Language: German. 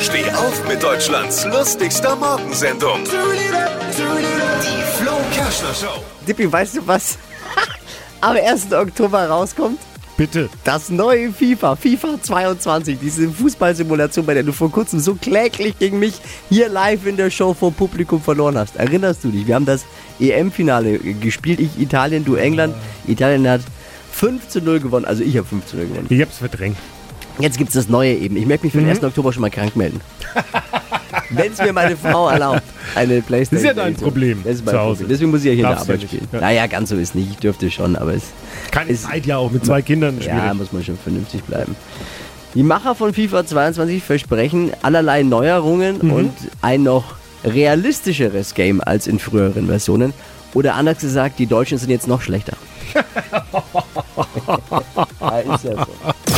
Steh auf mit Deutschlands lustigster Morgensendung. Die Flo Kerschner Show. Dippi, weißt du was? Am 1. Oktober rauskommt Bitte. das neue FIFA, FIFA 22, diese Fußballsimulation, bei der du vor kurzem so kläglich gegen mich hier live in der Show vor Publikum verloren hast. Erinnerst du dich? Wir haben das EM-Finale gespielt, ich Italien, du England. Italien hat 5 zu 0 gewonnen, also ich habe 5 zu 0 gewonnen. Ich hab's verdrängt. Jetzt gibt es das neue eben. Ich möchte mich für den 1. Oktober schon mal krank melden. Wenn es mir meine Frau erlaubt, eine Playstation. Das ist ja dein Problem Das ist mein zu Hause. Problem. Deswegen muss ich ja hier in der Arbeit nicht. spielen. Ja. Naja, ganz so ist nicht. Ich dürfte schon, aber es Keine Ist- Zeit ja auch mit zwei Kindern schwierig. ja, muss man schon vernünftig bleiben. Die Macher von FIFA 22 versprechen allerlei Neuerungen Mhm. und ein noch realistischeres Game als in früheren Versionen. Oder anders gesagt, die Deutschen sind jetzt noch schlechter. ja, ist ja so.